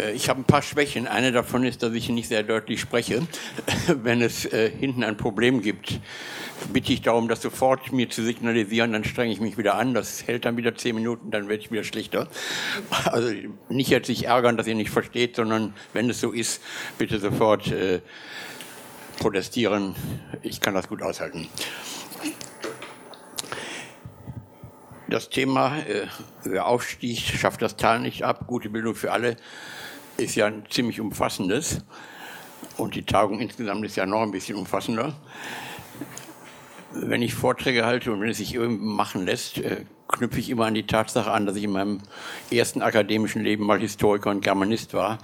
Äh, ich habe ein paar Schwächen. Eine davon ist, dass ich nicht sehr deutlich spreche. Wenn es äh, hinten ein Problem gibt, bitte ich darum, das sofort mir zu signalisieren, dann strenge ich mich wieder an. Das hält dann wieder zehn Minuten, dann werde ich wieder schlechter. Also nicht jetzt sich ärgern, dass ihr nicht versteht, sondern wenn es so ist, bitte sofort äh, protestieren. Ich kann das gut aushalten. Das Thema äh, der Aufstieg schafft das Tal nicht ab, gute Bildung für alle ist ja ein ziemlich umfassendes und die Tagung insgesamt ist ja noch ein bisschen umfassender. Wenn ich Vorträge halte und wenn es sich irgendwie machen lässt, äh, knüpfe ich immer an die Tatsache an, dass ich in meinem ersten akademischen Leben mal Historiker und Germanist war.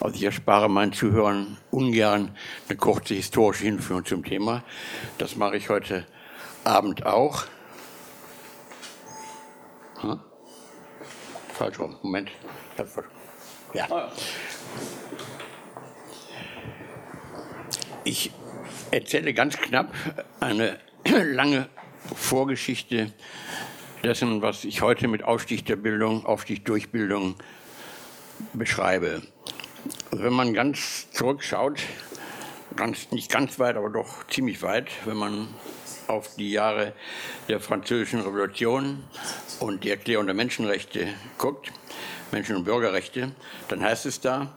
Also ich erspare meinen Zuhörern ungern eine kurze historische Hinführung zum Thema. Das mache ich heute Abend auch. Hm? Falsch rum. Moment. Ja. Ich erzähle ganz knapp eine lange Vorgeschichte dessen, was ich heute mit Aufstieg der Bildung, Aufstieg durch Bildung beschreibe. Wenn man ganz zurückschaut, ganz, nicht ganz weit, aber doch ziemlich weit, wenn man auf die Jahre der Französischen Revolution und die Erklärung der Menschenrechte guckt, Menschen- und Bürgerrechte, dann heißt es da,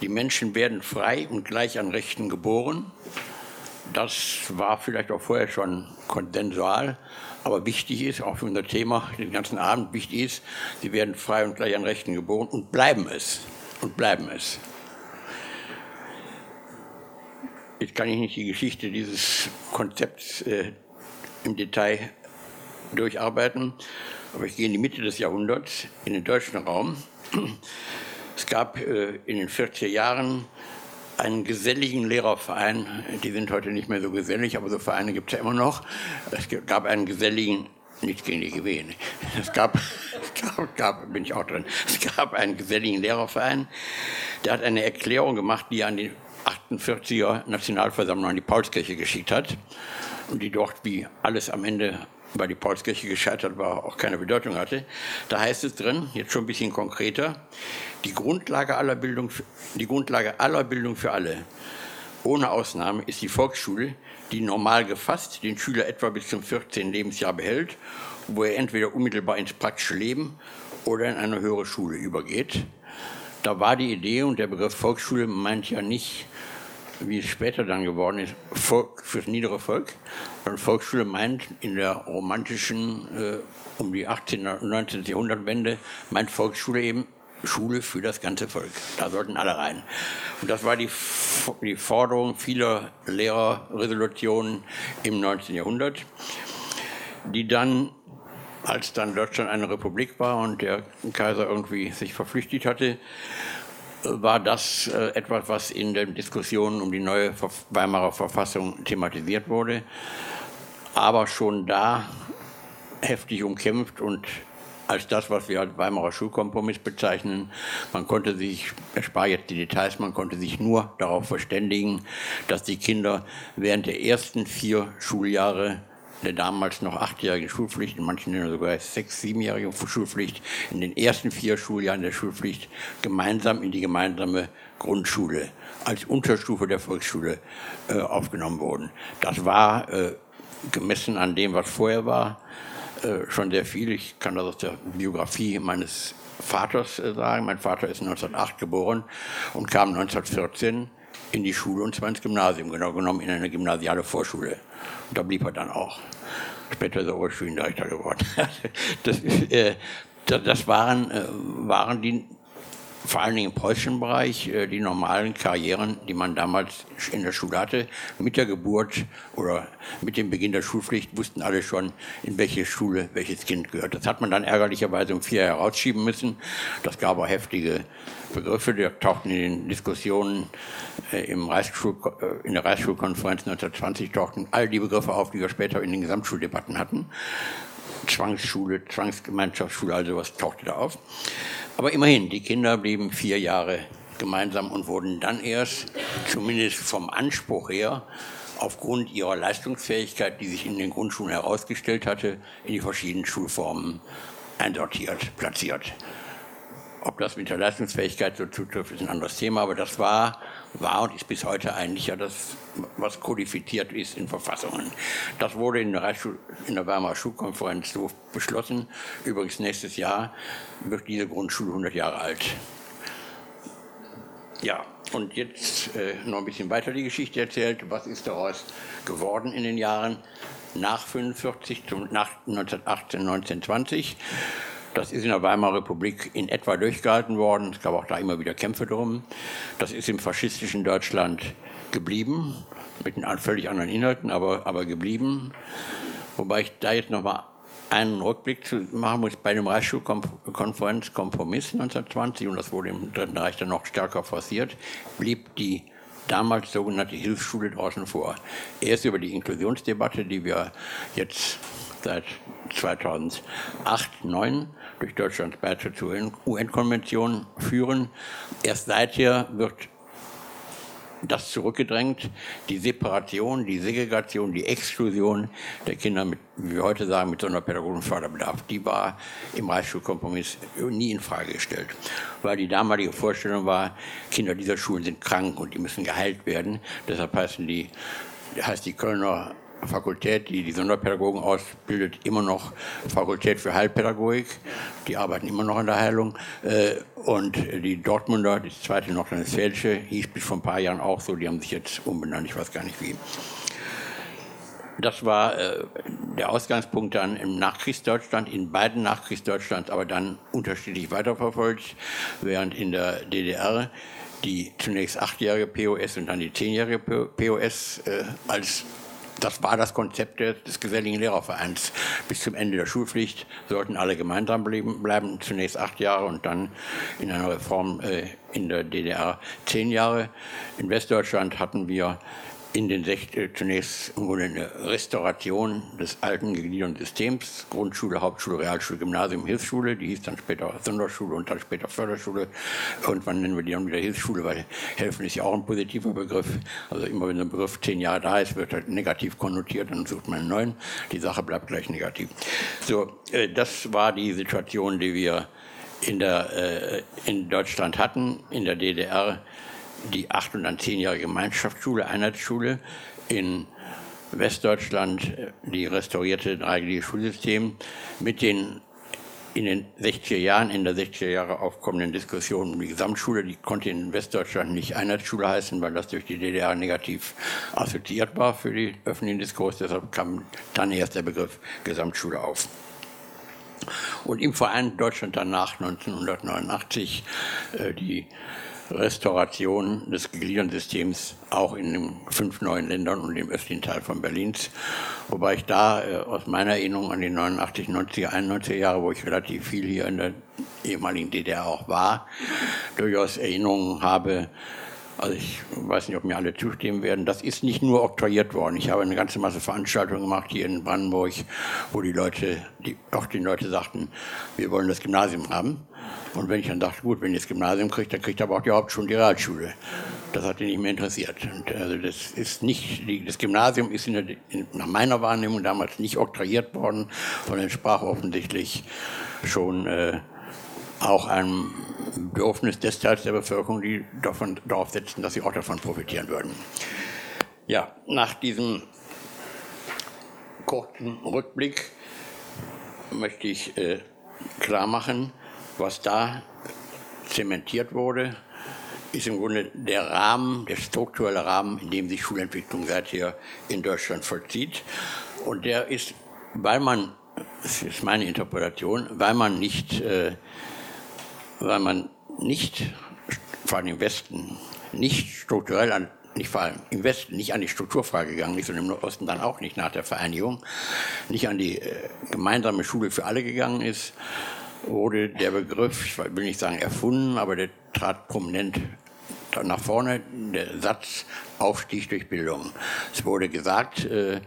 die Menschen werden frei und gleich an Rechten geboren. Das war vielleicht auch vorher schon konsensual, aber wichtig ist, auch für unser Thema den ganzen Abend wichtig ist, sie werden frei und gleich an Rechten geboren und bleiben es. Und bleiben es. Jetzt kann ich nicht die Geschichte dieses Konzepts äh, im Detail durcharbeiten, aber ich gehe in die Mitte des Jahrhunderts in den deutschen Raum. Es gab äh, in den 40er Jahren einen geselligen Lehrerverein, die sind heute nicht mehr so gesellig, aber so Vereine gibt es ja immer noch. Es gab einen geselligen, nichts gegen die GW, ne? es gab, gab, gab, bin ich auch drin, es gab einen geselligen Lehrerverein, der hat eine Erklärung gemacht, die er an die 48er Nationalversammlung an die Paulskirche geschickt hat und die dort wie alles am Ende weil die Paulskirche gescheitert war, auch keine Bedeutung hatte. Da heißt es drin, jetzt schon ein bisschen konkreter, die Grundlage aller Bildung, die Grundlage aller Bildung für alle, ohne Ausnahme, ist die Volksschule, die normal gefasst den Schüler etwa bis zum 14. Lebensjahr behält, wo er entweder unmittelbar ins praktische Leben oder in eine höhere Schule übergeht. Da war die Idee und der Begriff Volksschule meint ja nicht wie es später dann geworden ist, Volk fürs niedere Volk. Und Volksschule meint in der romantischen, äh, um die 18. und 19. Jahrhundertwende, meint Volksschule eben Schule für das ganze Volk. Da sollten alle rein. Und das war die, die Forderung vieler Lehrerresolutionen im 19. Jahrhundert, die dann als dann Deutschland eine Republik war und der Kaiser irgendwie sich verflüchtigt hatte, war das äh, etwas, was in den Diskussionen um die neue Weimarer Verfassung thematisiert wurde, aber schon da heftig umkämpft und als das, was wir als Weimarer Schulkompromiss bezeichnen. Man konnte sich, ich spare jetzt die Details, man konnte sich nur darauf verständigen, dass die Kinder während der ersten vier Schuljahre der damals noch achtjährigen Schulpflicht, in manchen Ländern sogar sechs-, siebenjährigen Schulpflicht, in den ersten vier Schuljahren der Schulpflicht gemeinsam in die gemeinsame Grundschule als Unterstufe der Volksschule äh, aufgenommen wurden. Das war äh, gemessen an dem, was vorher war, äh, schon sehr viel. Ich kann das aus der Biografie meines Vaters äh, sagen. Mein Vater ist 1908 geboren und kam 1914 in die Schule und zwar ins Gymnasium, genau genommen in eine gymnasiale Vorschule. Und da blieb er dann auch. Später ist er Oberstudiendirektor geworden. das, äh, das waren, äh, waren die vor allen Dingen im preußischen Bereich äh, die normalen Karrieren, die man damals in der Schule hatte. Mit der Geburt oder mit dem Beginn der Schulpflicht wussten alle schon, in welche Schule welches Kind gehört. Das hat man dann ärgerlicherweise um vier Jahre rausschieben müssen. Das gab auch heftige Begriffe, die tauchten in den Diskussionen im Reichsschul, äh, in der Reichsschulkonferenz 1920 tauchten all die Begriffe auf, die wir später in den Gesamtschuldebatten hatten. Zwangsschule, Zwangsgemeinschaftsschule, also was tauchte da auf. Aber immerhin, die Kinder blieben vier Jahre gemeinsam und wurden dann erst, zumindest vom Anspruch her, aufgrund ihrer Leistungsfähigkeit, die sich in den Grundschulen herausgestellt hatte, in die verschiedenen Schulformen einsortiert, platziert. Ob das mit der Leistungsfähigkeit so zutrifft, ist ein anderes Thema, aber das war, war und ist bis heute eigentlich ja das, was kodifiziert ist in Verfassungen. Das wurde in der, in der Weimarer Schulkonferenz so beschlossen. Übrigens nächstes Jahr wird diese Grundschule 100 Jahre alt. Ja, und jetzt äh, noch ein bisschen weiter die Geschichte erzählt. Was ist daraus geworden in den Jahren nach 45, nach 1918, 1920? Das ist in der Weimarer Republik in etwa durchgehalten worden. Es gab auch da immer wieder Kämpfe drum. Das ist im faschistischen Deutschland geblieben, mit völlig anderen Inhalten, aber, aber geblieben. Wobei ich da jetzt nochmal einen Rückblick zu machen muss bei dem Reichsschulkonferenz Kompromiss 1920, und das wurde im Dritten Reich dann noch stärker forciert, blieb die damals sogenannte Hilfsschule draußen vor. Erst über die Inklusionsdebatte, die wir jetzt seit 2008, 2009 durch Deutschlands Beitritt zur UN-Konvention führen. Erst seither wird das zurückgedrängt, die Separation, die Segregation, die Exklusion der Kinder mit, wie wir heute sagen, mit sonderpädagogischen Förderbedarf, die war im Reichsschulkompromiss nie in Frage gestellt. Weil die damalige Vorstellung war, Kinder dieser Schulen sind krank und die müssen geheilt werden. Deshalb heißen die, heißt die Kölner Fakultät, die die Sonderpädagogen ausbildet, immer noch Fakultät für Heilpädagogik. Die arbeiten immer noch an der Heilung. Äh, und die Dortmunder, die zweite nordrhein-westfälische, hieß bis vor ein paar Jahren auch so, die haben sich jetzt umbenannt, ich weiß gar nicht wie. Das war äh, der Ausgangspunkt dann im Nachkriegsdeutschland, in beiden Nachkriegsdeutschlands, aber dann unterschiedlich weiterverfolgt, während in der DDR die zunächst achtjährige POS und dann die zehnjährige POS äh, als das war das Konzept des Geselligen Lehrervereins. Bis zum Ende der Schulpflicht sollten alle gemeinsam bleiben, zunächst acht Jahre und dann in einer Reform äh, in der DDR zehn Jahre. In Westdeutschland hatten wir in den 60, zunächst wurde eine Restauration des alten gegliederten Systems, Grundschule, Hauptschule, Realschule, Gymnasium, Hilfsschule, die hieß dann später Sonderschule und dann später Förderschule. Irgendwann nennen wir die dann wieder Hilfsschule, weil helfen ist ja auch ein positiver Begriff. Also immer wenn so ein Begriff zehn Jahre da ist, wird er negativ konnotiert, dann sucht man einen neuen. Die Sache bleibt gleich negativ. So, äh, das war die Situation, die wir in, der, äh, in Deutschland hatten, in der DDR die acht- und dann zehnjährige Gemeinschaftsschule, Einheitsschule in Westdeutschland, die restaurierte dreieckige Schulsystem mit den in den 60er Jahren, in der 60er Jahre aufkommenden Diskussion um die Gesamtschule, die konnte in Westdeutschland nicht Einheitsschule heißen, weil das durch die DDR negativ assoziiert war für den öffentlichen Diskurs. Deshalb kam dann erst der Begriff Gesamtschule auf. Und im Verein Deutschland danach 1989 äh, die Restauration des Gliedersystems auch in den fünf neuen Ländern und im östlichen Teil von Berlins. Wobei ich da äh, aus meiner Erinnerung an die 89, 90er, 91er Jahre, wo ich relativ viel hier in der ehemaligen DDR auch war, durchaus Erinnerungen habe, also ich weiß nicht, ob mir alle zustimmen werden. Das ist nicht nur oktroyiert worden. Ich habe eine ganze Masse Veranstaltungen gemacht hier in Brandenburg, wo die Leute, die, auch die Leute sagten, wir wollen das Gymnasium haben. Und wenn ich dann dachte, gut, wenn ihr das Gymnasium kriegt, dann kriegt ihr aber auch die Hauptschule und die Realschule. Das hat ihn nicht mehr interessiert. Und also das ist nicht, das Gymnasium ist der, nach meiner Wahrnehmung damals nicht oktroyiert worden, sondern entsprach offensichtlich schon äh, auch einem Bedürfnis des Teils der Bevölkerung, die davon, darauf setzen, dass sie auch davon profitieren würden. Ja, nach diesem kurzen Rückblick möchte ich äh, klar machen, was da zementiert wurde, ist im Grunde der Rahmen, der strukturelle Rahmen, in dem sich Schulentwicklung seither in Deutschland vollzieht. Und der ist, weil man, das ist meine Interpretation, weil man nicht, äh, weil man nicht, vor allem im Westen, nicht strukturell an, nicht vor allem im Westen nicht an die Strukturfrage gegangen ist und im Osten dann auch nicht nach der Vereinigung, nicht an die äh, gemeinsame Schule für alle gegangen ist, wurde der Begriff, ich will nicht sagen erfunden, aber der trat prominent nach vorne, der Satz Aufstieg durch Bildung. Es wurde gesagt, äh,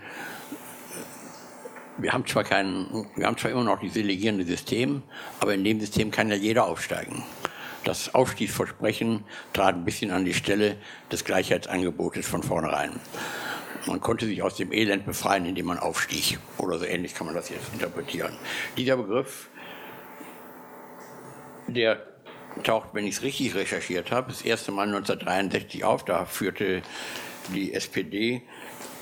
wir haben zwar keinen, wir haben zwar immer noch dieses delegierende System, aber in dem System kann ja jeder aufsteigen. Das Aufstiegsversprechen trat ein bisschen an die Stelle des Gleichheitsangebotes von vornherein. Man konnte sich aus dem Elend befreien, indem man aufstieg. Oder so ähnlich kann man das jetzt interpretieren. Dieser Begriff der taucht, wenn ich es richtig recherchiert habe, das erste Mal 1963 auf. Da führte die SPD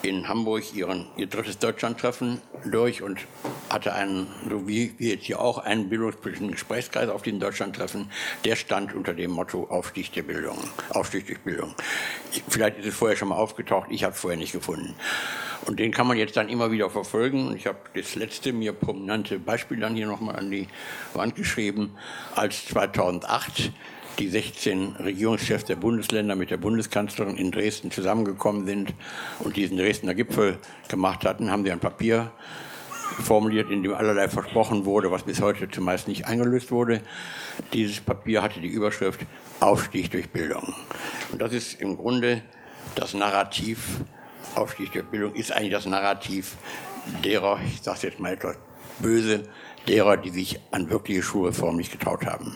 in Hamburg ihren, ihr drittes Deutschlandtreffen durch und hatte einen, so wie wir jetzt hier auch, einen bildungspolitischen Gesprächskreis auf diesem Deutschlandtreffen. Der stand unter dem Motto Aufstieg der Bildung, Aufstieg durch Bildung. Vielleicht ist es vorher schon mal aufgetaucht, ich habe es vorher nicht gefunden. Und den kann man jetzt dann immer wieder verfolgen. Ich habe das letzte mir prominente Beispiel dann hier nochmal an die Wand geschrieben, als 2008 die 16 Regierungschefs der Bundesländer mit der Bundeskanzlerin in Dresden zusammengekommen sind und diesen Dresdner Gipfel gemacht hatten, haben sie ein Papier formuliert, in dem allerlei versprochen wurde, was bis heute zumeist nicht eingelöst wurde. Dieses Papier hatte die Überschrift Aufstieg durch Bildung. Und das ist im Grunde das Narrativ, Aufstieg durch Bildung ist eigentlich das Narrativ derer, ich sage jetzt mal etwas böse, derer, die sich an wirkliche Schulreform nicht getraut haben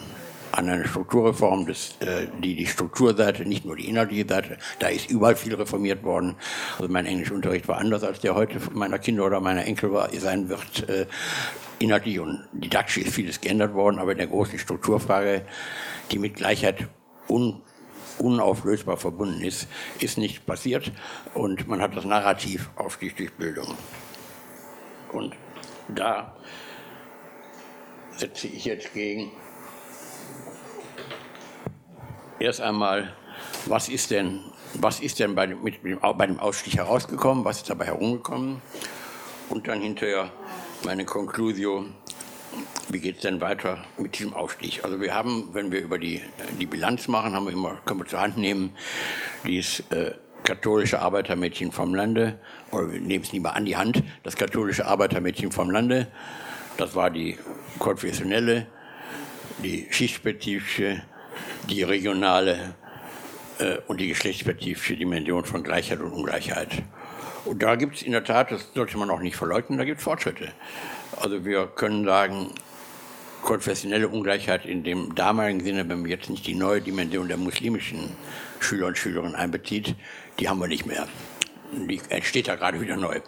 an eine Strukturreform, das, äh, die die Strukturseite, nicht nur die inhaltliche Seite, da ist überall viel reformiert worden. Also mein Englischunterricht war anders, als der heute meiner Kinder oder meiner Enkel war, sein wird. Äh, inhaltlich und didaktisch ist vieles geändert worden, aber in der großen Strukturfrage, die mit Gleichheit un unauflösbar verbunden ist, ist nicht passiert und man hat das Narrativ Aufstieg durch Bildung. Und da setze ich jetzt gegen erst einmal, was ist denn, was ist denn bei dem, mit, bei dem Ausstieg herausgekommen, was ist dabei herumgekommen? Und dann hinterher meine Conclusio, wie geht es denn weiter mit diesem Aufstieg? Also wir haben, wenn wir über die, die Bilanz machen, haben wir immer, können wir zur Hand nehmen, dieses äh, katholische Arbeitermädchen vom Lande, oder wir nehmen es lieber an die Hand, das katholische Arbeitermädchen vom Lande, das war die konfessionelle, die schichtspezifische, die regionale äh, und die geschlechtsspezifische Dimension von Gleichheit und Ungleichheit. Und da gibt es in der Tat, das sollte man auch nicht verleugnen, da gibt es Fortschritte. Also wir können sagen, konfessionelle Ungleichheit in dem damaligen Sinne, wenn man jetzt nicht die neue Dimension der muslimischen Schüler und Schülerinnen einbezieht, die haben wir nicht mehr. Die entsteht da gerade wieder neu.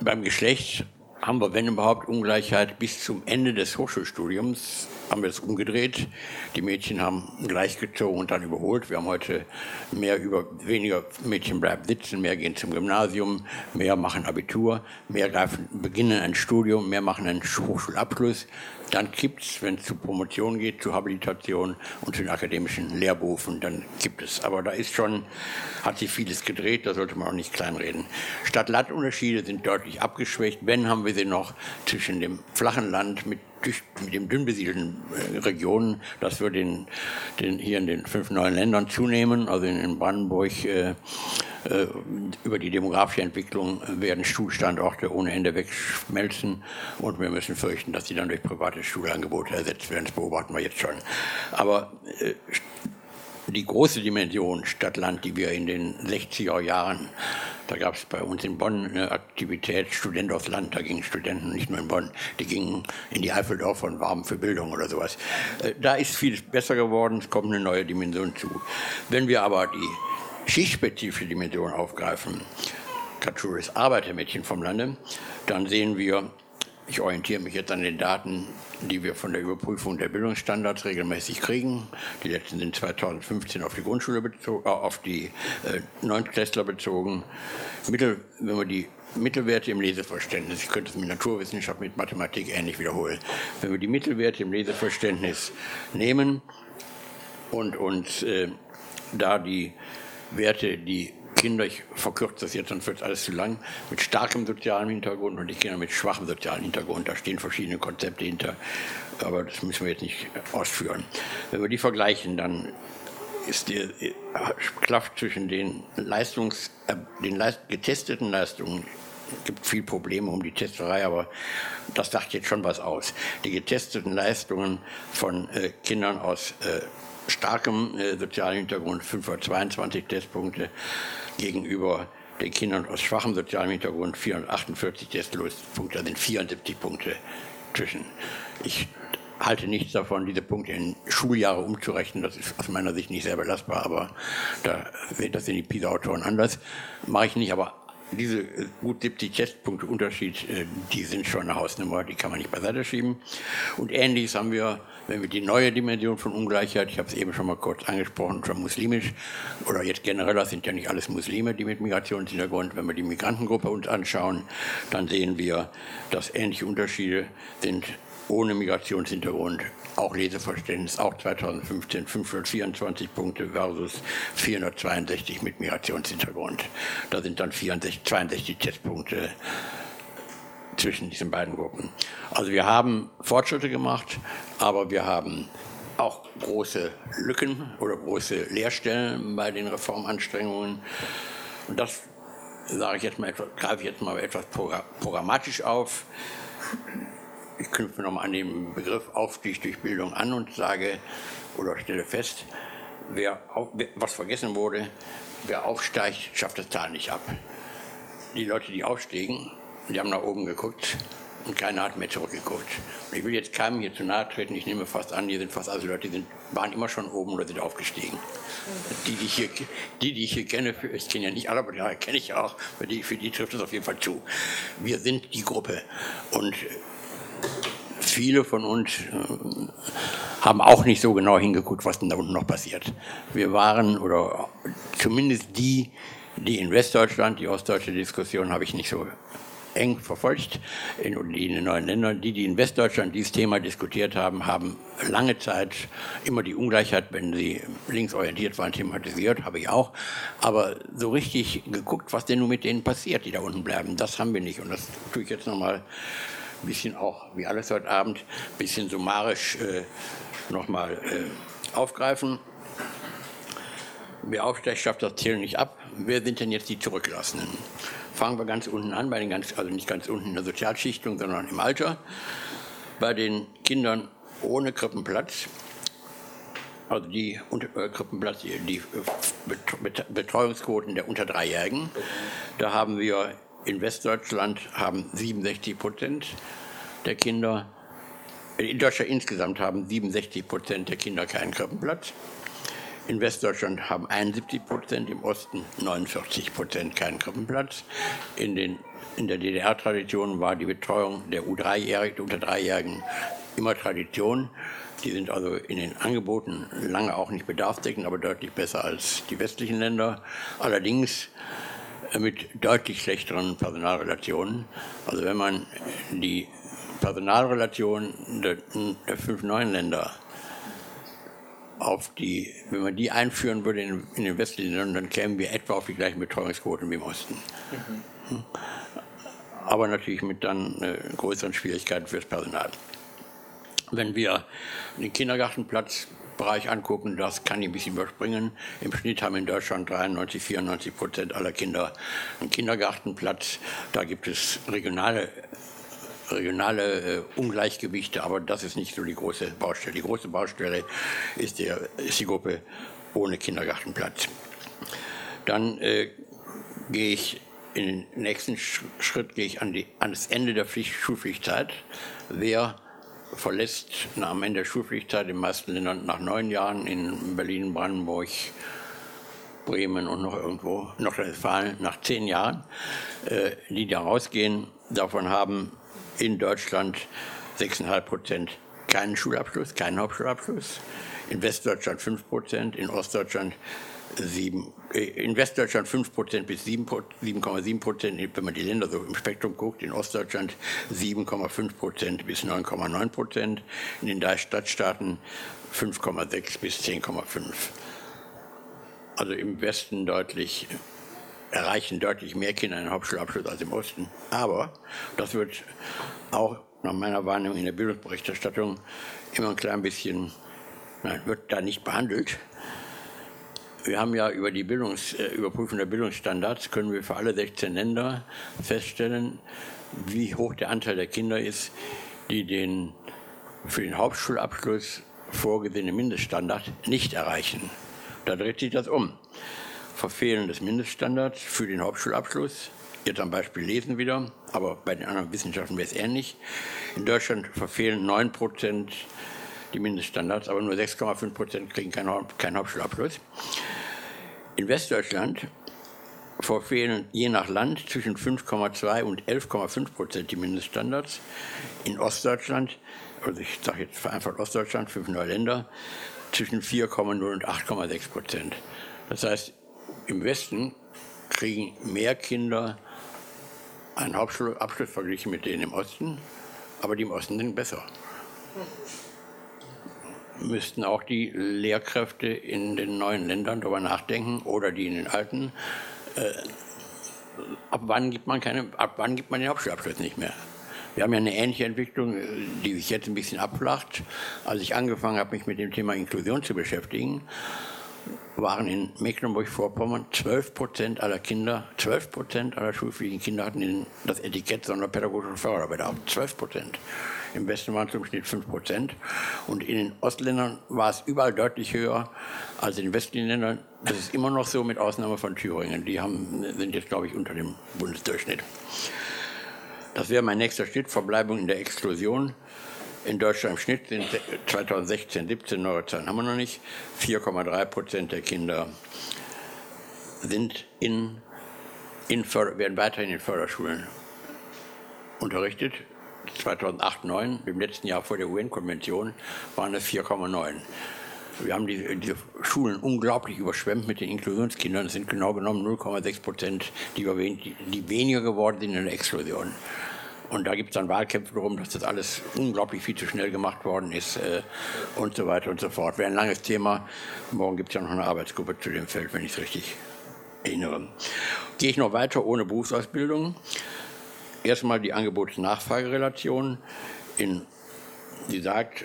Beim Geschlecht haben wir, wenn überhaupt, Ungleichheit bis zum Ende des Hochschulstudiums haben wir es umgedreht. Die Mädchen haben gleichgezogen und dann überholt. Wir haben heute mehr über weniger Mädchen bleiben sitzen, mehr gehen zum Gymnasium, mehr machen Abitur, mehr greifen, beginnen ein Studium, mehr machen einen Hochschulabschluss. Dann gibt es, wenn es zu Promotion geht, zu Habilitation und zu den akademischen Lehrberufen, dann gibt es. Aber da ist schon, hat sich vieles gedreht, da sollte man auch nicht kleinreden. Stadt-Land-Unterschiede sind deutlich abgeschwächt. Wenn haben wir sie noch zwischen dem flachen Land mit mit den dünn besiedelten äh, Regionen, dass wir den, den hier in den fünf neuen Ländern zunehmen, also in Brandenburg äh, äh, über die demografische Entwicklung werden Schulstandorte ohne Ende wegschmelzen und wir müssen fürchten, dass sie dann durch private Schulangebote ersetzt werden. Das beobachten wir jetzt schon. Aber äh, die große Dimension Stadt-Land, die wir in den 60er Jahren, da gab es bei uns in Bonn eine Aktivität, Student aus Land, da gingen Studenten, nicht nur in Bonn, die gingen in die Eifeldorf und warben für Bildung oder sowas. Äh, da ist vieles besser geworden, es kommt eine neue Dimension zu. Wenn wir aber die schichtspezifische Dimension aufgreifen, katholisches Arbeitermädchen vom Lande, dann sehen wir, ich orientiere mich jetzt an den Daten, die wir von der Überprüfung der Bildungsstandards regelmäßig kriegen. Die letzten sind 2015 auf die Grundschule bezogen, äh, auf die äh, Neuntklässler bezogen. Mittel, wenn wir die Mittelwerte im Leseverständnis, ich könnte es mit Naturwissenschaft, mit Mathematik ähnlich wiederholen, wenn wir die Mittelwerte im Leseverständnis nehmen und uns äh, da die Werte, die Kinder, ich verkürze das jetzt, sonst wird es alles zu lang, mit starkem sozialen Hintergrund und die Kinder mit schwachem sozialen Hintergrund. Da stehen verschiedene Konzepte hinter, aber das müssen wir jetzt nicht ausführen. Wenn wir die vergleichen, dann ist die Klaft zwischen den, Leistungs, äh, den Leist, getesteten Leistungen es gibt viel Probleme um die Testerei, aber das sagt jetzt schon was aus. Die getesteten Leistungen von äh, Kindern aus äh, starkem äh, sozialen Hintergrund, 522 Testpunkte, gegenüber den Kindern aus schwachem sozialem Hintergrund 448 Testlospunkte, sind 74 Punkte zwischen. Ich halte nichts davon, diese Punkte in Schuljahre umzurechnen. Das ist aus meiner Sicht nicht sehr belastbar, aber da, das sind die PISA-Autoren anders. Mache ich nicht, aber diese gut 70 Testpunkte Unterschied, äh, die sind schon eine Hausnummer, die kann man nicht beiseite schieben. Und ähnliches haben wir, wenn wir die neue Dimension von Ungleichheit, ich habe es eben schon mal kurz angesprochen, schon muslimisch, oder jetzt generell, das sind ja nicht alles Muslime, die mit Migrationshintergrund, wenn wir die Migrantengruppe uns anschauen, dann sehen wir, dass ähnliche Unterschiede sind ohne Migrationshintergrund, auch Leseverständnis, auch 2015 524 Punkte versus 462 mit Migrationshintergrund. Da sind dann 64, 62 Testpunkte zwischen diesen beiden Gruppen. Also wir haben Fortschritte gemacht, aber wir haben auch große Lücken oder große Leerstellen bei den Reformanstrengungen. Und das sage ich jetzt mal, greife ich jetzt mal etwas programmatisch auf ich knüpfe nochmal an den Begriff Aufstieg durch Bildung an und sage oder stelle fest, wer, was vergessen wurde, wer aufsteigt, schafft das Tal nicht ab. Die Leute, die aufstiegen, die haben nach oben geguckt und keiner hat mehr zurückgeguckt. Und ich will jetzt keinem hier zu nahe treten, ich nehme fast an, die sind fast alle Leute, die sind, waren immer schon oben oder sind aufgestiegen. Die, die ich hier, die, die ich hier kenne, ich kenne ja nicht alle, aber die kenne ich auch, für die, für die trifft es auf jeden Fall zu. Wir sind die Gruppe und viele von uns äh, haben auch nicht so genau hingeguckt, was denn da unten noch passiert. Wir waren, oder zumindest die, die in Westdeutschland, die ostdeutsche Diskussion habe ich nicht so eng verfolgt, in, den neuen Ländern. Die, die in Westdeutschland dieses Thema diskutiert haben, haben lange Zeit immer die Ungleichheit, wenn sie linksorientiert waren, thematisiert, habe ich auch. Aber so richtig geguckt, was denn nun mit denen passiert, die da unten bleiben, das haben wir nicht. Und das tue ich jetzt nochmal ein bisschen auch, wie alles heute Abend, ein bisschen summarisch äh, nochmal äh, aufgreifen. Wer aufsteigt, schafft das Ziel nicht ab. Wer sind denn jetzt die Zurückgelassenen? Fangen wir ganz unten an, bei den ganz, also nicht ganz unten in der Sozialschichtung, sondern im Alter. Bei den Kindern ohne Krippenplatz, also die äh, Krippenplatz, die, Betreuungsquoten der unter Dreijährigen, da haben wir in Westdeutschland haben 67 Prozent der Kinder, in Deutschland insgesamt haben 67 Prozent der Kinder keinen Krippenplatz. In Westdeutschland haben 71 Prozent, im Osten 49 Prozent keinen Krippenplatz. In, den, in der DDR-Tradition war die Betreuung der U3-Jährigen, unter Dreijährigen immer Tradition. Die sind also in den Angeboten lange auch nicht bedarfsdeckend, aber deutlich besser als die westlichen Länder. Allerdings mit deutlich schlechteren Personalrelationen. Also wenn man die Personalrelationen der, der fünf neuen Länder auf die, wenn man die einführen würde in, in den westlichen Ländern, dann kämen wir etwa auf die gleichen Betreuungsquoten wie im Osten. Mhm. Aber natürlich mit dann äh, größeren Schwierigkeiten fürs Personal. Wenn wir den Kindergartenplatz Bereich angucken, das kann ich ein bisschen überspringen. Im Schnitt haben in Deutschland 93, 94 Prozent aller Kinder einen Kindergartenplatz. Da gibt es regionale regionale äh, Ungleichgewichte, aber das ist nicht so die große Baustelle. Die große Baustelle ist, der, ist die Gruppe ohne Kindergartenplatz. Dann äh, gehe ich in den nächsten Schritt gehe ich an, die, an das Ende der Pflicht, Schulpflichtzeit. Wer verlässt am Ende der Schulpflichtzeit in den meisten Ländern nach neun Jahren in Berlin, Brandenburg, Bremen und noch irgendwo, Nordrhein-Westfalen nach zehn Jahren, äh, die da rausgehen. Davon haben in Deutschland 6,5 Prozent keinen Schulabschluss, keinen Hauptschulabschluss. In Westdeutschland 5 Prozent, in Ostdeutschland 7, äh, in Westdeutschland 5 Prozent bis 7,7 Prozent, wenn man die Länder so im Spektrum guckt, in Ostdeutschland 7,5 Prozent bis 9,9 Prozent, in den drei Stadtstaaten 5,6 bis 10,5. Also im Westen deutlich erreichen deutlich mehr Kinder einen Hauptschulabschluss als im Osten. Aber das wird auch nach meiner Wahrnehmung in der Bildungsberichterstattung immer ein klein bisschen, nein, wird da nicht behandelt. Wir haben ja über die Bildungs, äh, Überprüfung der Bildungsstandards, können wir für alle 16 Länder feststellen, wie hoch der Anteil der Kinder ist, die den für den Hauptschulabschluss vorgesehenen Mindeststandard nicht erreichen. Da dreht sich das um. Verfehlen des Mindeststandards für den Hauptschulabschluss, jetzt am Beispiel Lesen wieder, aber bei den anderen Wissenschaften wäre es ähnlich. In Deutschland verfehlen 9 Prozent die Mindeststandards, aber nur 6,5 Prozent kriegen keinen, Hauptschulabschluss. In Westdeutschland verfehlen je nach Land zwischen 5,2 und 11,5 Prozent die Mindeststandards. In Ostdeutschland, also ich sage jetzt vereinfacht Ostdeutschland, fünf neue Länder, zwischen 4,0 und 8,6 Prozent. Das heißt, im Westen kriegen mehr Kinder einen Hauptschulabschluss verglichen mit denen im Osten, aber die im Osten sind besser. Müssten auch die Lehrkräfte in den neuen Ländern darüber nachdenken oder die in den alten, äh, ab, wann gibt man keine, ab wann gibt man den Hauptschulabschluss nicht mehr? Wir haben ja eine ähnliche Entwicklung, die sich jetzt ein bisschen abflacht. Als ich angefangen habe, mich mit dem Thema Inklusion zu beschäftigen, waren in Mecklenburg-Vorpommern 12 Prozent aller Kinder, 12 Prozent aller schulpflichtigen Kinder hatten das Etikett sonderpädagogischer Förderbedarf. 12 Prozent. Im Westen waren es im Schnitt 5 Prozent. Und in den Ostländern war es überall deutlich höher als in den westlichen Ländern. Das ist immer noch so, mit Ausnahme von Thüringen. Die haben, sind jetzt, glaube ich, unter dem Bundesdurchschnitt. Das wäre mein nächster Schritt, Verbleibung in der Exklusion. In Deutschland im Schnitt sind 2016, 17 neue Zahlen haben wir noch nicht, 4,3 Prozent der Kinder sind in, in werden weiterhin in Förderschulen unterrichtet. 2008, 2009, im letzten Jahr vor der UN-Konvention, waren es 4,9. Wir haben die, die, Schulen unglaublich überschwemmt mit den Inklusionskindern. Es sind genau genommen 0,6 Prozent, die, die weniger geworden sind in der Exklusion. Und da gibt es dann Wahlkämpfe darum, dass das alles unglaublich viel zu schnell gemacht worden ist äh, und so weiter und so fort. Wäre ein langes Thema. Morgen gibt es ja noch eine Arbeitsgruppe zu dem Feld, wenn ich es richtig erinnere. Gehe ich noch weiter ohne Berufsausbildung. Erstmal die Angebots-Nachfragerelation, die sagt,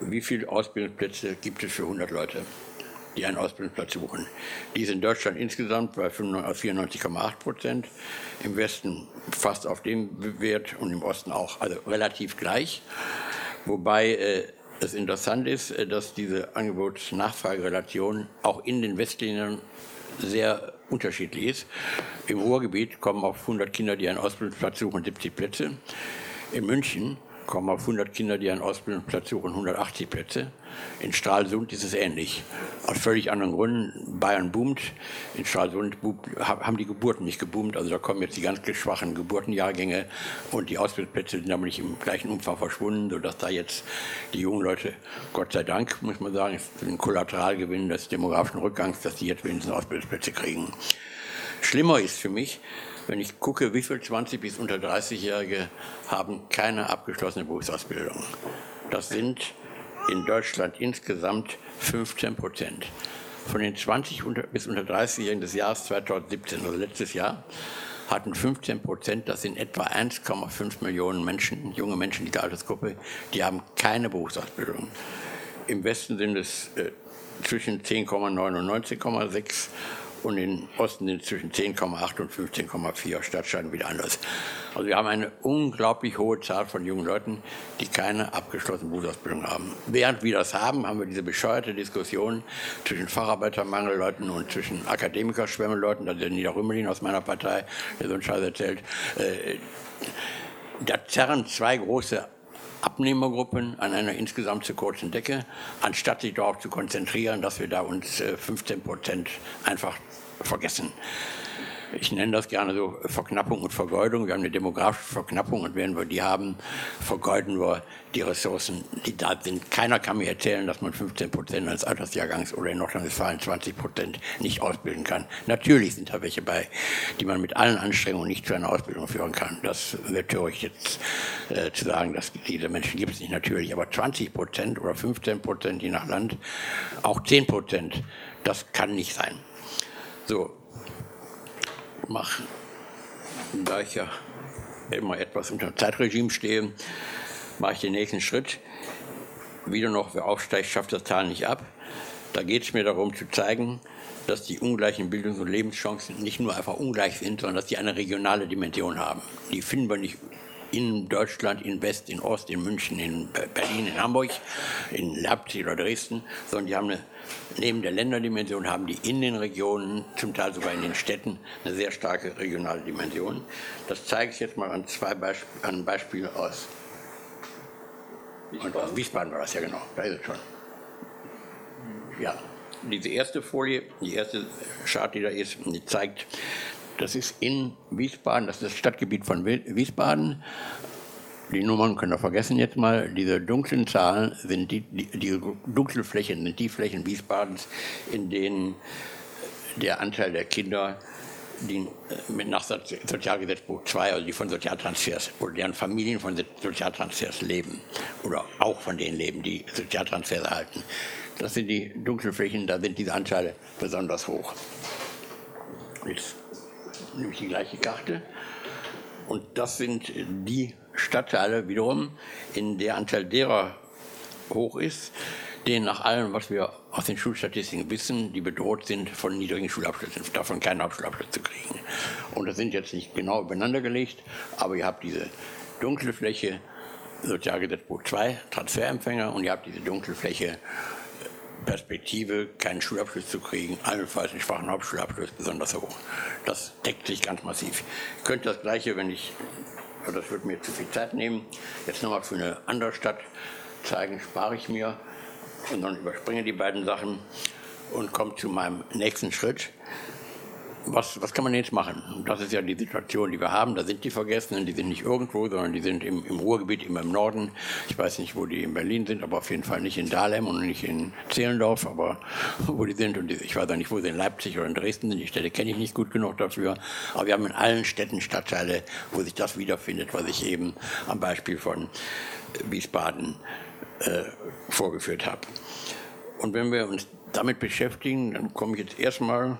wie viele Ausbildungsplätze gibt es für 100 Leute, die einen Ausbildungsplatz suchen. Die ist in Deutschland insgesamt bei 94,8 Prozent, im Westen fast auf dem Wert und im Osten auch, also relativ gleich. Wobei äh, es interessant ist, äh, dass diese Angebots-Nachfragerelation auch in den Westländern sehr unterschiedlich ist. Im Ruhrgebiet kommen auf 100 Kinder, die einen Ausbildungsplatz suchen, 70 Plätze. In München kommen auf 100 Kinder, die einen Ausbildungsplatz suchen, 180 Plätze. In Stralsund ist es ähnlich. Aus völlig anderen Gründen. Bayern boomt. In Stralsund haben die Geburten nicht geboomt. Also da kommen jetzt die ganz schwachen Geburtenjahrgänge und die Ausbildungsplätze sind aber nicht im gleichen Umfang verschwunden, sodass da jetzt die jungen Leute, Gott sei Dank, muss man sagen, ein Kollateralgewinn des demografischen Rückgangs, dass die jetzt wenigstens Ausbildungsplätze kriegen. Schlimmer ist für mich, wenn ich gucke, wie viele 20- bis unter 30-Jährige haben keine abgeschlossene Berufsausbildung. Das sind in Deutschland insgesamt 15 Prozent. Von den 20 bis unter 30-Jährigen des Jahres 2017, also letztes Jahr, hatten 15 Prozent, das sind etwa 1,5 Millionen Menschen, junge Menschen dieser Altersgruppe, die haben keine Berufsausbildung. Im Westen sind es äh, zwischen 10,9 und 19,6 und im Osten sind zwischen 10,8 und 15,4 Stadtstaaten wieder anders. Also wir haben eine unglaublich hohe Zahl von jungen Leuten, die keine abgeschlossene Berufsausbildung haben. Während wir das haben, haben wir diese bescheuerte Diskussion zwischen Facharbeitermangelleuten und zwischen Akademikerschwemmelleuten, das ist der Niederrümelin aus meiner Partei, der so einen Scheiß erzählt. Äh, da zerren zwei große Abnehmergruppen an einer insgesamt zu kurzen Decke, anstatt sich darauf zu konzentrieren, dass wir da uns 15 äh, Prozent einfach vergessen. Ich nenne das gerne so Verknappung und Vergeudung. Wir haben eine demografische Verknappung und wenn wir die haben, vergeuden wir die Ressourcen, die da sind. Keiner kann mir erzählen, dass man 15 Prozent eines Altersjahrgangs oder in Nordrhein-Westfalen 20 Prozent nicht ausbilden kann. Natürlich sind da welche bei, die man mit allen Anstrengungen nicht zu einer Ausbildung führen kann. Das wird töricht jetzt äh, zu sagen, dass diese Menschen gibt es nicht natürlich. Aber 20 Prozent oder 15 Prozent je nach Land, auch 10 Prozent, das kann nicht sein. So, machen. Da ich ja immer etwas unter Zeitregime stehe, mache ich den nächsten Schritt. Wieder noch, wer aufsteigt, schafft das Tal nicht ab. Da geht es mir darum zu zeigen, dass die ungleichen Bildungs- und Lebenschancen nicht nur einfach ungleich sind, sondern dass die eine regionale Dimension haben. Die finden wir nicht in Deutschland, in West, in Ost, in München, in Berlin, in Hamburg, in Leipzig oder Dresden, sondern die haben eine, neben der Länderdimension haben die in den Regionen, zum Teil sogar in den Städten, eine sehr starke regionale Dimension. Das zeige ich jetzt mal an zwei Beisp an Beispielen aus. Wiesbaden. Wiesbaden war das ja genau, da ist es schon. Ja, diese erste Folie, die erste Chart, die da ist, die zeigt, das ist in Wiesbaden, das ist das Stadtgebiet von Wiesbaden. Die Nummern können wir vergessen jetzt mal. Diese dunklen Zahlen sind die, die, die dunklen Flächen sind die Flächen Wiesbadens, in denen der Anteil der Kinder die mit nach Sozialgesetzbuch 2, also die von Sozialtransfers oder deren Familien von Sozialtransfers leben oder auch von denen leben, die Sozialtransfers erhalten. Das sind die dunklen Flächen, da sind diese Anteile besonders hoch. Jetzt nehme ich die gleiche Karte und das sind die Stadtteile wiederum, in der Anteil derer hoch ist, denen nach allem, was wir aus den Schulstatistiken wissen, die bedroht sind, von niedrigen Schulabschlüssen, davon keinen Hauptschulabschluss zu kriegen. Und das sind jetzt nicht genau übereinander gelegt, aber ihr habt diese dunkle Fläche, Sozialgesetzbuch 2, Transferempfänger, und ihr habt diese dunkle Fläche, Perspektive, keinen Schulabschluss zu kriegen, allenfalls einen schwachen Hauptschulabschluss besonders hoch. Das deckt sich ganz massiv. Ich könnte das Gleiche, wenn ich, das würde mir zu viel Zeit nehmen, jetzt nochmal für eine andere Stadt zeigen, spare ich mir und dann überspringe die beiden Sachen und komme zu meinem nächsten Schritt. Was, was kann man jetzt machen? Das ist ja die Situation, die wir haben. Da sind die Vergessenen, die sind nicht irgendwo, sondern die sind im, im Ruhrgebiet, immer im Norden. Ich weiß nicht, wo die in Berlin sind, aber auf jeden Fall nicht in Dahlem und nicht in Zehlendorf, aber wo die sind. Und ich weiß auch nicht, wo sie in Leipzig oder in Dresden sind. Die Städte kenne ich nicht gut genug dafür. Aber wir haben in allen Städten Stadtteile, wo sich das wiederfindet, was ich eben am Beispiel von Wiesbaden äh, vorgeführt habe. Und wenn wir uns damit beschäftigen, dann komme ich jetzt erstmal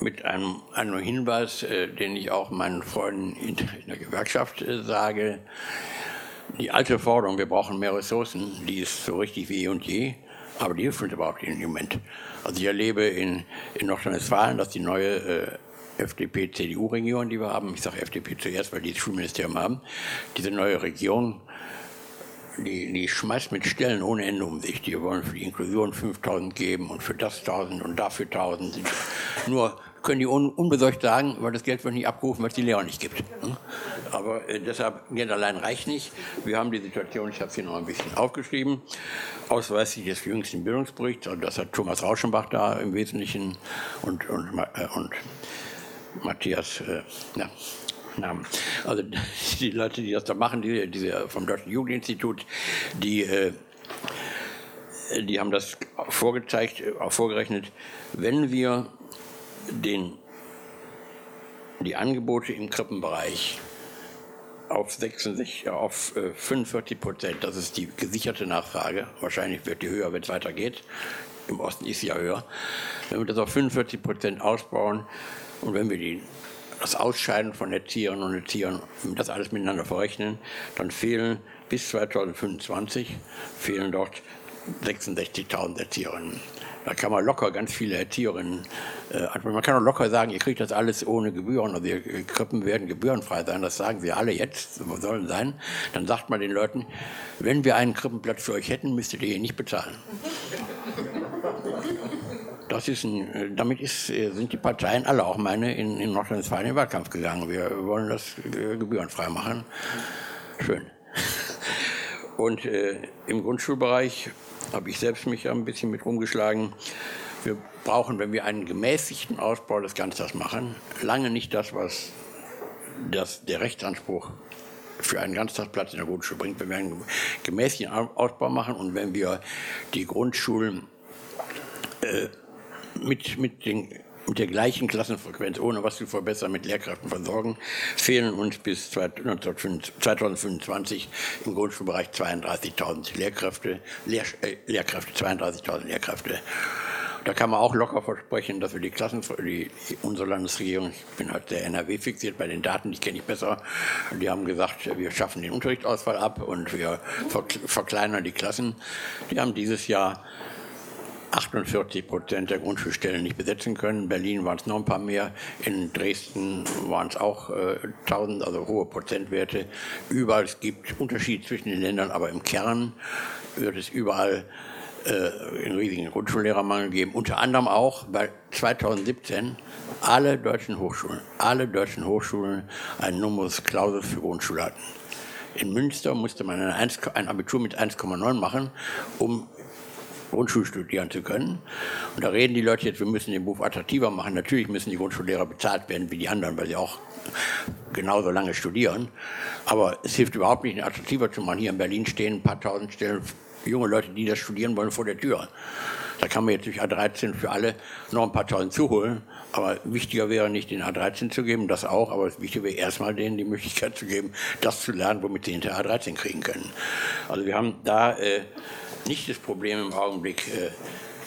mit einem, einem Hinweis, äh, den ich auch meinen Freunden in, in der Gewerkschaft äh, sage. Die alte Forderung, wir brauchen mehr Ressourcen, die ist so richtig wie eh und je, aber die hilft überhaupt nicht im Moment. Also ich erlebe in, in Nordrhein-Westfalen, dass die neue äh, FDP-CDU-Regierung, die wir haben, ich sage FDP zuerst, weil die das Schulministerium haben, diese neue Regierung die, die schmeißt mit Stellen ohne Ende um sich. Die wollen für die Inklusion 5000 geben und für das 1000 und dafür 1000. Nur können die un, unbesorgt sagen, weil das Geld wird nicht abgerufen, weil es die Lehrer nicht gibt. Aber äh, deshalb, Geld allein reicht nicht. Wir haben die Situation, ich habe es hier noch ein bisschen aufgeschrieben, ausweislich des jüngsten Bildungsberichts, also das hat Thomas Rauschenbach da im Wesentlichen und, und, äh, und Matthias, äh, ja, Namen. Also die Leute, die das da machen, die, diese vom Deutschen Jugendinstitut, die, äh, die haben das vorgezeigt, auch vorgerechnet, wenn wir den, die Angebote im Krippenbereich auf, 66, auf 45 äh, Prozent, das ist die gesicherte Nachfrage, wahrscheinlich wird die höher, wenn es weitergeht, im Osten ist sie ja höher, wenn wir das auf 45 Prozent ausbauen und wenn wir die das Ausscheiden von Erzieherinnen und Erziehern, das alles miteinander verrechnen, dann fehlen bis 2025 fehlen dort 66.000 Erzieherinnen. Da kann man locker ganz viele Erzieherinnen, äh, man kann auch locker sagen, ihr kriegt das alles ohne Gebühren, also die Krippen werden gebührenfrei sein, das sagen sie alle jetzt, sollen sein. Dann sagt man den Leuten, wenn wir einen Krippenplatz für euch hätten, müsstet ihr ihn nicht bezahlen. Das ist ein, damit ist, äh, sind die Parteien, alle auch meine, in, in Nordrhein-Westfalen in den Wahlkampf gegangen. Wir wollen das äh, gebührenfrei machen. Schön. Und äh, im Grundschulbereich habe ich selbst mich ein bisschen mit rumgeschlagen. Wir brauchen, wenn wir einen gemäßigten Ausbau des Ganztags machen, lange nicht das, was das, der Rechtsanspruch für einen Ganztagsplatz in der Grundschule bringt. Wenn wir einen gemäßigten Ausbau machen und wenn wir die Grundschulen äh, mit, mit, den, mit der gleichen Klassenfrequenz, ohne was zu verbessern, mit Lehrkräften versorgen, fehlen uns bis 2025 im Grundschulbereich 32.000 Lehrkräfte, Lehr, äh, Lehrkräfte, 32.000 Lehrkräfte. Da kann man auch locker versprechen, dass wir die Klassen, die, unsere Landesregierung, ich bin halt sehr NRW fixiert bei den Daten, die kenne ich besser, die haben gesagt, wir schaffen den Unterrichtsausfall ab und wir verkleinern die Klassen. Die haben dieses Jahr 48 Prozent der Grundschulstellen nicht besetzen können. In Berlin waren es noch ein paar mehr. In Dresden waren es auch äh, 1000, also hohe Prozentwerte. Überall es gibt Unterschied zwischen den Ländern, aber im Kern wird es überall äh, einen riesigen Grundschullehrermangel geben. Unter anderem auch, weil 2017 alle deutschen Hochschulen, alle deutschen Hochschulen einen Numerus Clausus für Grundschule hatten. In Münster musste man ein Abitur mit 1,9 machen, um Grundschule studieren zu können. Und da reden die Leute jetzt, wir müssen den Beruf attraktiver machen. Natürlich müssen die Grundschullehrer bezahlt werden wie die anderen, weil sie auch genauso lange studieren. Aber es hilft überhaupt nicht, ihn attraktiver zu machen. Hier in Berlin stehen ein paar tausend Stellen junge Leute, die das studieren wollen, vor der Tür. Da kann man jetzt durch A13 für alle noch ein paar tausend zuholen. Aber wichtiger wäre nicht den A13 zu geben, das auch, aber das Wichtige wäre erstmal denen die Möglichkeit zu geben, das zu lernen, womit sie hinter A13 kriegen können. Also wir haben da äh, nicht das Problem im Augenblick, äh,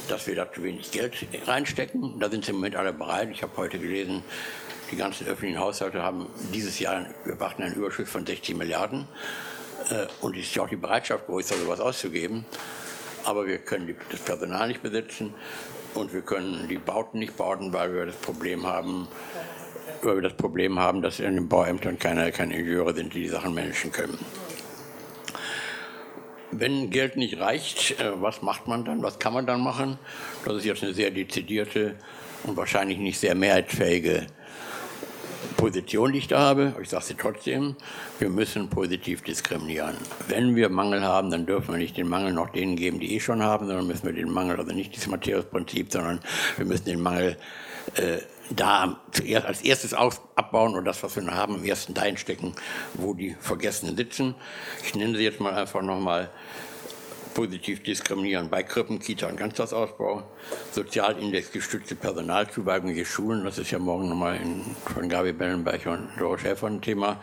dass wir da zu wenig Geld reinstecken. Da sind sie im Moment alle bereit. Ich habe heute gelesen, die ganzen öffentlichen Haushalte haben dieses Jahr, wir erwarten einen Überschuss von 60 Milliarden. Äh, und es ist ja auch die Bereitschaft größer, sowas auszugeben. Aber wir können das Personal nicht besetzen und wir können die Bauten nicht bauen, weil wir das Problem haben, weil wir das Problem haben, dass in den Bauämtern keine, keine Ingenieure sind, die die Sachen managen können. Wenn Geld nicht reicht, äh, was macht man dann? Was kann man dann machen? Das ist jetzt eine sehr dezidierte und wahrscheinlich nicht sehr mehrheitsfähige Position, die ich da habe, ich sage sie trotzdem, wir müssen positiv diskriminieren. Wenn wir Mangel haben, dann dürfen wir nicht den Mangel noch denen geben, die eh schon haben, sondern müssen wir den Mangel, also nicht das Matthäus-Prinzip, sondern wir müssen den Mangel äh, da zuerst, als erstes abbauen und das, was wir noch haben, im ersten dahin stecken, wo die Vergessenen sitzen. Ich nenne sie jetzt mal einfach nochmal positiv diskriminieren bei Krippen, Kita und Ganztagsausbau, Sozialindex gestützte Personalzuweigung in Schulen, das ist ja morgen nochmal von Gabi Bellenberg und Doro Schäfer Thema,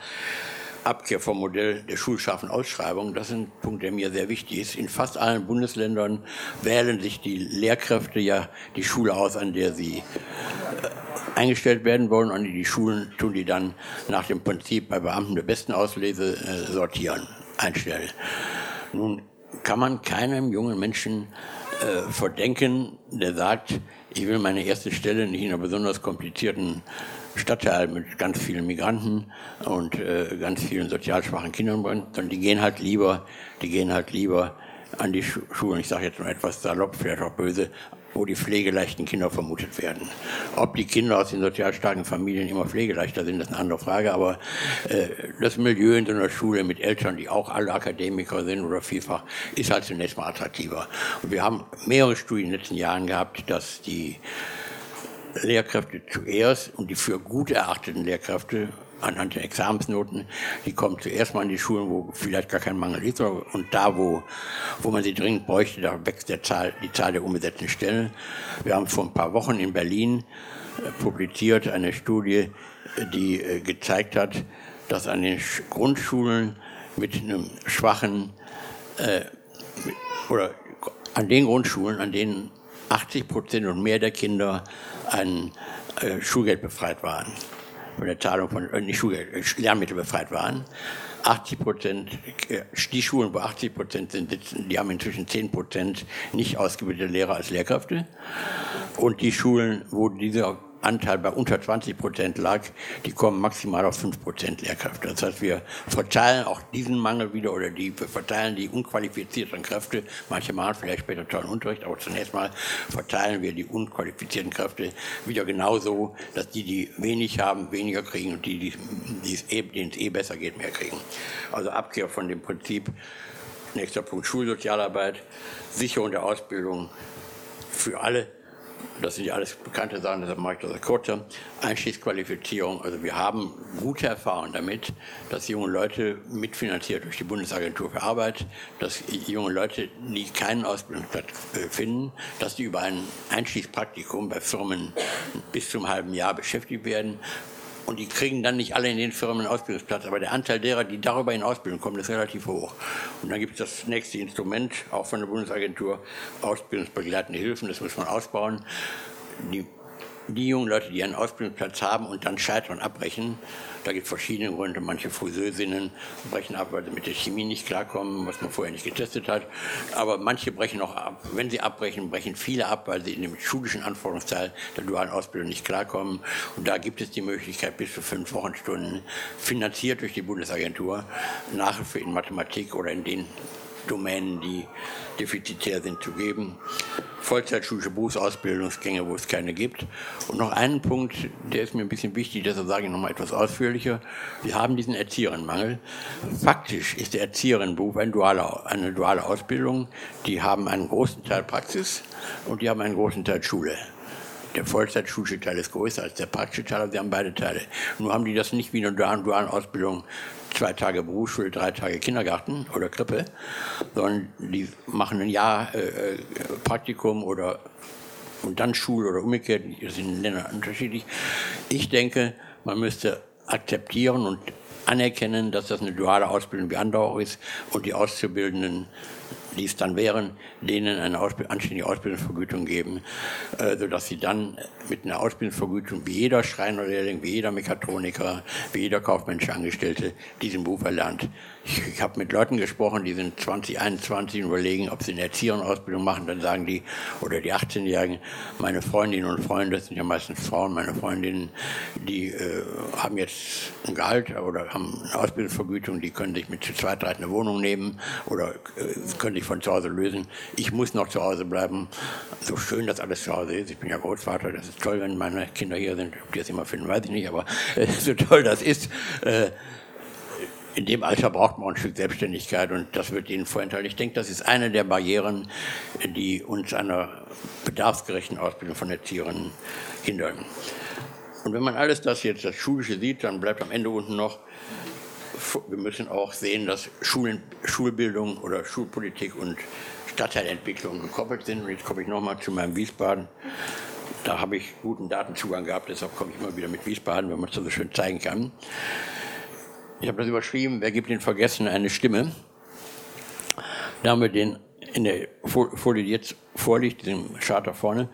Abkehr vom Modell der schulscharfen Ausschreibung, das ist ein Punkt, der mir sehr wichtig ist. In fast allen Bundesländern wählen sich die Lehrkräfte ja die Schule aus, an der sie äh, eingestellt werden wollen und die Schulen tun die dann nach dem Prinzip bei Beamten der besten Auslese äh, sortieren, einstellen. Nun kann man keinem jungen Menschen äh, verdenken, der sagt, ich will meine erste Stelle nicht in einer besonders komplizierten Stadtteil mit ganz vielen Migranten und äh, ganz vielen sozial schwachen Kindern, sondern die gehen halt lieber, die gehen halt lieber an die Schulen. Ich sage jetzt nur etwas salopp, vielleicht auch böse, wo die pflegeleichten Kinder vermutet werden. Ob die Kinder aus den sozial starken Familien immer pflegeleichter sind, ist eine andere Frage, aber äh, das Milieu in so einer Schule mit Eltern, die auch alle Akademiker sind oder vielfach, ist halt zunächst mal attraktiver. Und wir haben mehrere Studien in den letzten Jahren gehabt, dass die Lehrkräfte zuerst und die für gut erachteten Lehrkräfte anhand der Examensnoten, die kommen zuerst mal in die Schulen, wo vielleicht gar kein Mangel ist, und da, wo, wo man sie dringend bräuchte, da wächst der Zahl, die Zahl der umgesetzten Stellen. Wir haben vor ein paar Wochen in Berlin äh, publiziert eine Studie, die äh, gezeigt hat, dass an den Grundschulen mit einem schwachen äh, oder an den Grundschulen, an denen 80 Prozent und mehr der Kinder ein äh, Schulgeld befreit waren von der Zahlung von äh, nicht Schulgeld, äh, Lernmittel befreit waren. 80 Prozent, äh, die Schulen, wo 80 Prozent sind, sitzen, die haben inzwischen 10 Prozent nicht ausgebildete Lehrer als Lehrkräfte. Und die Schulen, wo diese Anteil bei unter 20 Prozent lag, die kommen maximal auf 5 Prozent Lehrkräfte. Das heißt, wir verteilen auch diesen Mangel wieder oder die, wir verteilen die unqualifizierten Kräfte. Manche machen vielleicht später tollen Unterricht, aber zunächst mal verteilen wir die unqualifizierten Kräfte wieder genauso, dass die, die wenig haben, weniger kriegen und die, die eh, denen es eh besser geht, mehr kriegen. Also Abkehr von dem Prinzip, nächster Punkt Schulsozialarbeit, Sicherung der Ausbildung für alle das sind ja alles bekannte Sachen, deshalb mache ich das kurzer. Einstiegsqualifizierung, also wir haben gute Erfahrungen damit, dass junge Leute mitfinanziert durch die Bundesagentur für Arbeit, dass junge Leute, die keinen Ausbildungsplatz äh, finden, dass die über ein Einstiegspraktikum bei Firmen bis zum halben Jahr beschäftigt werden und die kriegen dann nicht alle in den Firmen einen Ausbildungsplatz. Aber der Anteil derer, die darüber in Ausbildung kommen, ist relativ hoch. Und dann gibt es das nächste Instrument, auch von der Bundesagentur, ausbildungsbegleitende Hilfen. Das muss man ausbauen. Die die jungen Leute, die einen Ausbildungsplatz haben und dann scheitern, abbrechen, da gibt es verschiedene Gründe. Manche Friseursinnen brechen ab, weil sie mit der Chemie nicht klarkommen, was man vorher nicht getestet hat. Aber manche brechen auch ab. Wenn sie abbrechen, brechen viele ab, weil sie in dem schulischen Anforderungsteil der dualen Ausbildung nicht klarkommen. Und da gibt es die Möglichkeit, bis zu fünf Wochenstunden finanziert durch die Bundesagentur Nachhilfe in Mathematik oder in den Domänen, die defizitär sind, zu geben. vollzeitschulische Berufsausbildungsgänge, wo es keine gibt. Und noch einen Punkt, der ist mir ein bisschen wichtig, deshalb sage ich noch mal etwas ausführlicher. Wir haben diesen Erzieherinnenmangel. Faktisch ist der Erzieherinnenberuf eine duale, eine duale Ausbildung. Die haben einen großen Teil Praxis und die haben einen großen Teil Schule. Der Vollzeitschulische Teil ist größer als der praktische Teil, aber sie haben beide Teile. Nur haben die das nicht wie in einer dualen Ausbildung, zwei Tage Berufsschule, drei Tage Kindergarten oder Krippe, sondern die machen ein Jahr äh, äh Praktikum oder und dann Schule oder umgekehrt, das sind Ländern unterschiedlich. Ich denke, man müsste akzeptieren und anerkennen, dass das eine duale Ausbildung wie andere auch ist. Und die Auszubildenden die es dann wären, denen eine Ausbild anständige Ausbildungsvergütung geben, äh, sodass sie dann mit einer Ausbildungsvergütung wie jeder Schreinerlehrling, wie jeder Mechatroniker, wie jeder kaufmännische Angestellte diesen Beruf erlernt. Ich, ich habe mit Leuten gesprochen, die sind 20, 21 und überlegen, ob sie eine Erzieherenausbildung machen. Dann sagen die, oder die 18-Jährigen, meine Freundinnen und Freunde, das sind ja meistens Frauen, meine Freundinnen, die äh, haben jetzt ein Gehalt oder haben eine Ausbildungsvergütung, die können sich mit zu zweit eine Wohnung nehmen oder äh, können sich von zu Hause lösen. Ich muss noch zu Hause bleiben. So schön das alles zu Hause ist. Ich bin ja Großvater. Das ist toll, wenn meine Kinder hier sind. Ob die das immer finden, weiß ich nicht. Aber äh, so toll das ist. Äh, in dem Alter braucht man ein Stück Selbstständigkeit und das wird ihnen vorenthalten. Ich denke, das ist eine der Barrieren, die uns einer bedarfsgerechten Ausbildung von Erzieherinnen hindern. Und wenn man alles das jetzt, das Schulische sieht, dann bleibt am Ende unten noch wir müssen auch sehen, dass Schulen, Schulbildung oder Schulpolitik und Stadtteilentwicklung gekoppelt sind. Und jetzt komme ich nochmal zu meinem Wiesbaden. Da habe ich guten Datenzugang gehabt, deshalb komme ich immer wieder mit Wiesbaden, wenn man es so schön zeigen kann. Ich habe das überschrieben, wer gibt den Vergessenen eine Stimme? Da haben wir den in der Folie, die jetzt vorliegt, dem Charter vorne,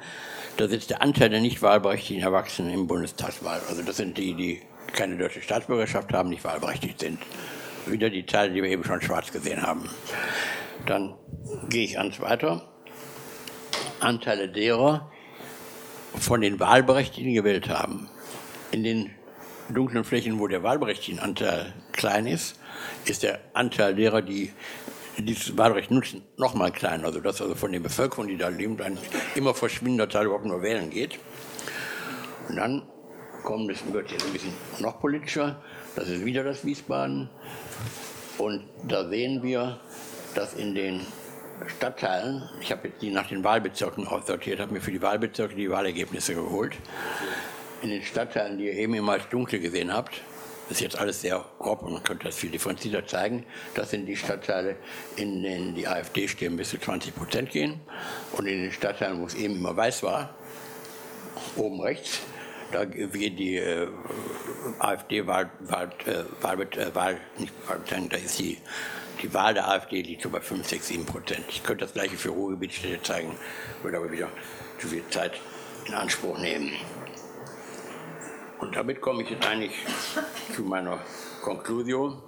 da sitzt der Anteil der nicht wahlberechtigten Erwachsenen im Bundestagswahl. Also das sind die, die keine deutsche Staatsbürgerschaft haben, nicht wahlberechtigt sind. Wieder die Zahl, die wir eben schon schwarz gesehen haben. Dann gehe ich ans weiter. Anteile derer von den Wahlberechtigten gewählt haben. In den dunklen Flächen, wo der Wahlberechtigtenanteil klein ist, ist der Anteil derer, die dieses Wahlrecht nutzen, noch mal kleiner. Also dass also von der Bevölkerung, die da leben, ein immer verschwindender Teil überhaupt nur wählen geht. Und dann kommt es wird jetzt ein bisschen noch politischer. Das ist wieder das Wiesbaden. Und da sehen wir, dass in den Stadtteilen, ich habe die nach den Wahlbezirken aussortiert, habe mir für die Wahlbezirke die Wahlergebnisse geholt. In den Stadtteilen, die ihr eben immer als dunkel gesehen habt, das ist jetzt alles sehr grob und man könnte das viel differenzierter zeigen. Das sind die Stadtteile, in denen die AfD-Stimmen bis zu 20 Prozent gehen. Und in den Stadtteilen, wo es eben immer weiß war, oben rechts, da geht die äh, AfD-Wahl, Wahl, äh, Wahl, äh, Wahl, nicht Wahl, da ist die, die Wahl der AfD liegt so bei 5, 6, 7 Prozent. Ich könnte das gleiche für Ruhrgebietstädte zeigen, würde aber wieder zu viel Zeit in Anspruch nehmen. Und damit komme ich jetzt eigentlich zu meiner Konklusion.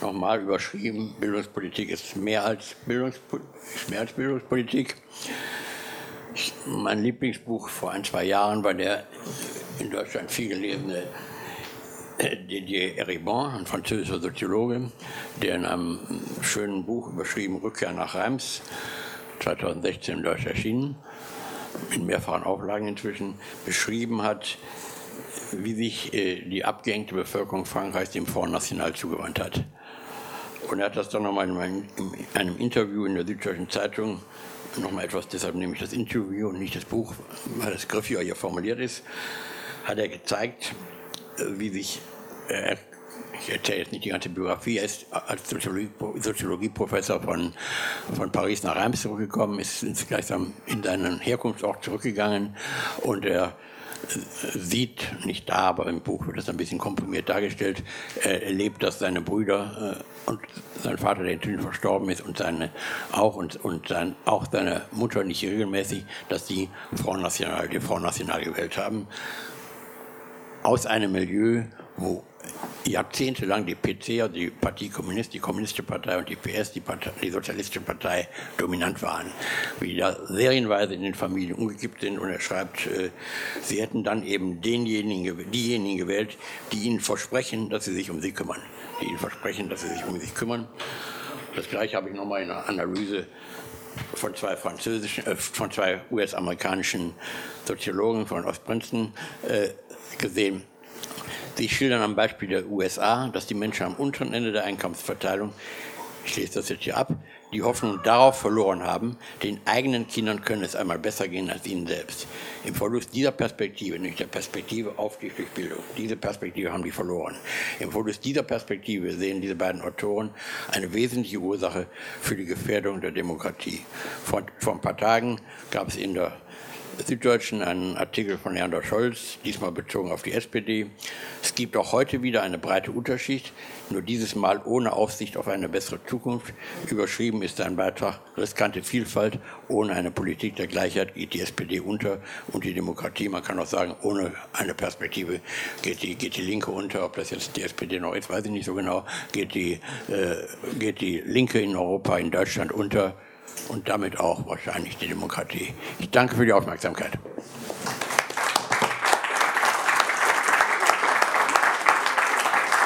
Nochmal überschrieben, Bildungspolitik ist mehr als, Bildungspo mehr als Bildungspolitik. Mein Lieblingsbuch vor ein, zwei Jahren war der in Deutschland viel gelesene Didier Eribon, ein französischer Soziologe, der in einem schönen Buch überschrieben Rückkehr nach Reims, 2016 in Deutsch erschienen, in mehrfachen Auflagen inzwischen, beschrieben hat, wie sich äh, die abgehängte Bevölkerung Frankreichs dem Front National zugewandt hat. Und er hat das dann nochmal in einem Interview in der Süddeutschen Zeitung nochmal etwas, deshalb nehme ich das Interview und nicht das Buch, weil das griffiger hier formuliert ist, hat er gezeigt, äh, wie sich, äh, ich erzähle jetzt nicht die ganze Biografie, er ist als Soziologie, Soziologieprofessor von, von Paris nach Reims zurückgekommen, ist gleichsam in seinen Herkunftsort zurückgegangen und er sieht, nicht da, aber im Buch wird das ein bisschen komprimiert dargestellt, er erlebt, dass seine Brüder äh, und sein Vater, der inzwischen verstorben ist, und seine auch und, und sein, auch seine Mutter nicht regelmäßig, dass sie Front National, die Front National gewählt haben. Aus einem Milieu, wo jahrzehntelang die PC, also die Partie Kommunist, die Kommunistische Partei und die PS, die, Partei, die Sozialistische Partei, dominant waren. Wie da serienweise in den Familien umgekippt sind. Und er schreibt, äh, sie hätten dann eben denjenigen, diejenigen gewählt, die ihnen versprechen, dass sie sich um sie kümmern. Die ihnen versprechen, dass sie sich um sich kümmern. Das gleiche habe ich nochmal in einer Analyse von zwei französischen, äh, von zwei US-amerikanischen Soziologen von Ostprinceton äh, gesehen. Sie schildern am Beispiel der USA, dass die Menschen am unteren Ende der Einkommensverteilung, ich lese das jetzt hier ab, die Hoffnung darauf verloren haben, den eigenen Kindern könne es einmal besser gehen als ihnen selbst. Im Verlust dieser Perspektive, nämlich der Perspektive auf die Bildung, diese Perspektive haben die verloren. Im Verlust dieser Perspektive sehen diese beiden Autoren eine wesentliche Ursache für die Gefährdung der Demokratie. Vor, vor ein paar Tagen gab es in der Süddeutschen einen Artikel von Leander Scholz, diesmal bezogen auf die SPD. Es gibt auch heute wieder eine breite Unterschicht, nur dieses Mal ohne Aussicht auf eine bessere Zukunft. Überschrieben ist sein Beitrag Riskante Vielfalt. Ohne eine Politik der Gleichheit geht die SPD unter und die Demokratie, man kann auch sagen, ohne eine Perspektive geht die, geht die Linke unter. Ob das jetzt die SPD noch ist, weiß ich nicht so genau. Geht die, äh, geht die Linke in Europa, in Deutschland unter und damit auch wahrscheinlich die Demokratie. Ich danke für die Aufmerksamkeit.